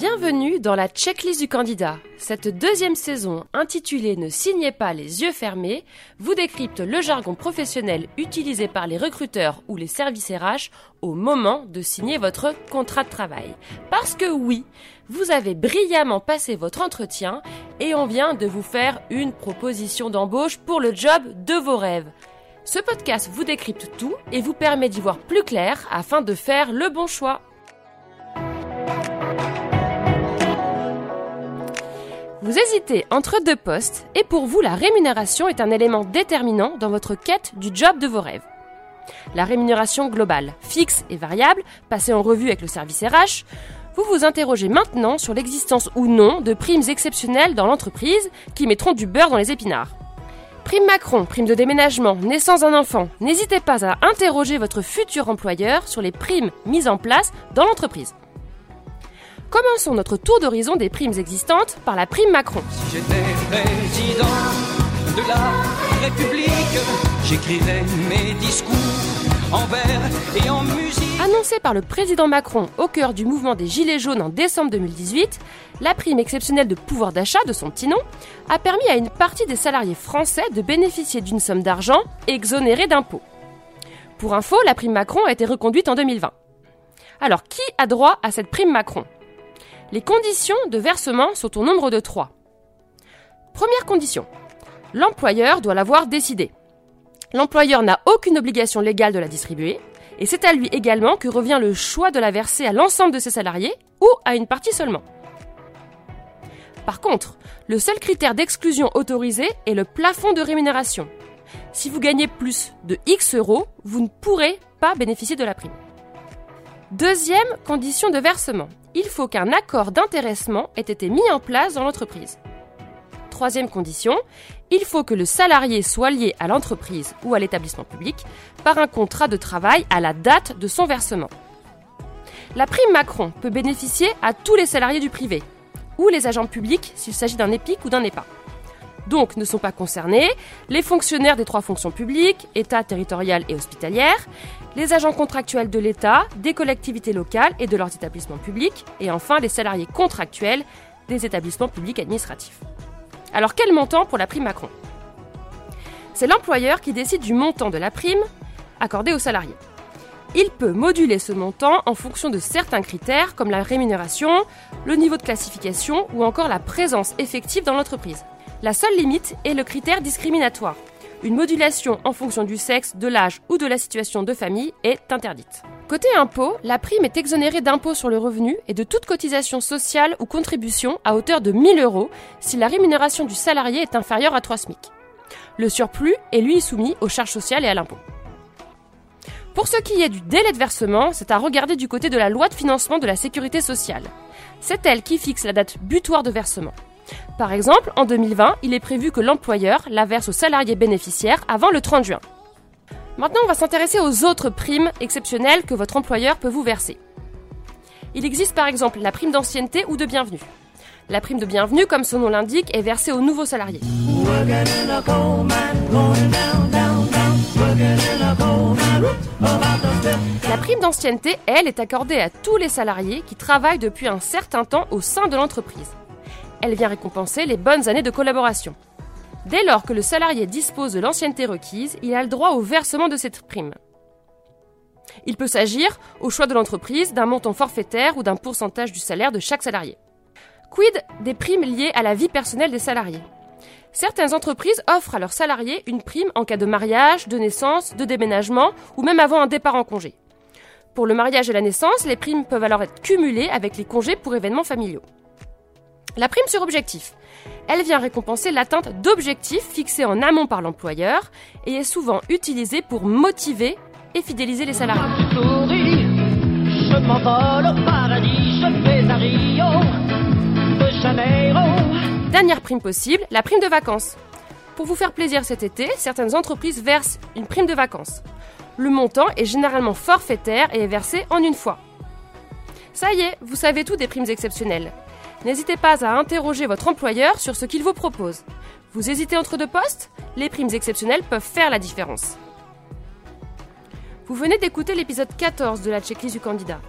Bienvenue dans la checklist du candidat. Cette deuxième saison, intitulée Ne signez pas les yeux fermés, vous décrypte le jargon professionnel utilisé par les recruteurs ou les services RH au moment de signer votre contrat de travail. Parce que oui, vous avez brillamment passé votre entretien et on vient de vous faire une proposition d'embauche pour le job de vos rêves. Ce podcast vous décrypte tout et vous permet d'y voir plus clair afin de faire le bon choix. Vous hésitez entre deux postes et pour vous la rémunération est un élément déterminant dans votre quête du job de vos rêves. La rémunération globale, fixe et variable, passée en revue avec le service RH, vous vous interrogez maintenant sur l'existence ou non de primes exceptionnelles dans l'entreprise qui mettront du beurre dans les épinards. Prime Macron, prime de déménagement, naissance d'un enfant, n'hésitez pas à interroger votre futur employeur sur les primes mises en place dans l'entreprise. Commençons notre tour d'horizon des primes existantes par la prime Macron. Si j'étais président de la République, j'écrirais mes discours en vers et en musique. Annoncée par le président Macron au cœur du mouvement des Gilets jaunes en décembre 2018, la prime exceptionnelle de pouvoir d'achat de son petit nom a permis à une partie des salariés français de bénéficier d'une somme d'argent exonérée d'impôts. Pour info, la prime Macron a été reconduite en 2020. Alors, qui a droit à cette prime Macron? Les conditions de versement sont au nombre de trois. Première condition. L'employeur doit l'avoir décidé. L'employeur n'a aucune obligation légale de la distribuer, et c'est à lui également que revient le choix de la verser à l'ensemble de ses salariés ou à une partie seulement. Par contre, le seul critère d'exclusion autorisé est le plafond de rémunération. Si vous gagnez plus de X euros, vous ne pourrez pas bénéficier de la prime. Deuxième condition de versement. Il faut qu'un accord d'intéressement ait été mis en place dans l'entreprise. Troisième condition, il faut que le salarié soit lié à l'entreprise ou à l'établissement public par un contrat de travail à la date de son versement. La prime Macron peut bénéficier à tous les salariés du privé ou les agents publics s'il s'agit d'un EPIC ou d'un EPA. Donc ne sont pas concernés les fonctionnaires des trois fonctions publiques, État, territorial et hospitalière, les agents contractuels de l'État, des collectivités locales et de leurs établissements publics, et enfin les salariés contractuels des établissements publics administratifs. Alors quel montant pour la prime Macron? C'est l'employeur qui décide du montant de la prime accordée aux salariés. Il peut moduler ce montant en fonction de certains critères comme la rémunération, le niveau de classification ou encore la présence effective dans l'entreprise. La seule limite est le critère discriminatoire. Une modulation en fonction du sexe, de l'âge ou de la situation de famille est interdite. Côté impôt, la prime est exonérée d'impôt sur le revenu et de toute cotisation sociale ou contribution à hauteur de 1000 euros si la rémunération du salarié est inférieure à 3 SMIC. Le surplus est lui soumis aux charges sociales et à l'impôt. Pour ce qui est du délai de versement, c'est à regarder du côté de la loi de financement de la sécurité sociale. C'est elle qui fixe la date butoir de versement. Par exemple, en 2020, il est prévu que l'employeur la verse aux salariés bénéficiaires avant le 30 juin. Maintenant, on va s'intéresser aux autres primes exceptionnelles que votre employeur peut vous verser. Il existe par exemple la prime d'ancienneté ou de bienvenue. La prime de bienvenue, comme son nom l'indique, est versée aux nouveaux salariés. La prime d'ancienneté, elle, est accordée à tous les salariés qui travaillent depuis un certain temps au sein de l'entreprise. Elle vient récompenser les bonnes années de collaboration. Dès lors que le salarié dispose de l'ancienneté requise, il a le droit au versement de cette prime. Il peut s'agir, au choix de l'entreprise, d'un montant forfaitaire ou d'un pourcentage du salaire de chaque salarié. Quid des primes liées à la vie personnelle des salariés? Certaines entreprises offrent à leurs salariés une prime en cas de mariage, de naissance, de déménagement ou même avant un départ en congé. Pour le mariage et la naissance, les primes peuvent alors être cumulées avec les congés pour événements familiaux. La prime sur objectif. Elle vient récompenser l'atteinte d'objectifs fixés en amont par l'employeur et est souvent utilisée pour motiver et fidéliser les salariés. Dernière prime possible, la prime de vacances. Pour vous faire plaisir cet été, certaines entreprises versent une prime de vacances. Le montant est généralement forfaitaire et est versé en une fois. Ça y est, vous savez tout des primes exceptionnelles. N'hésitez pas à interroger votre employeur sur ce qu'il vous propose. Vous hésitez entre deux postes? Les primes exceptionnelles peuvent faire la différence. Vous venez d'écouter l'épisode 14 de la checklist du candidat.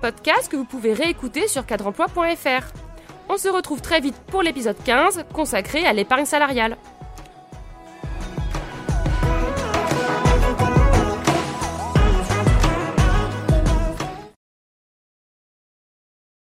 Podcast que vous pouvez réécouter sur cadreemploi.fr. On se retrouve très vite pour l'épisode 15 consacré à l'épargne salariale.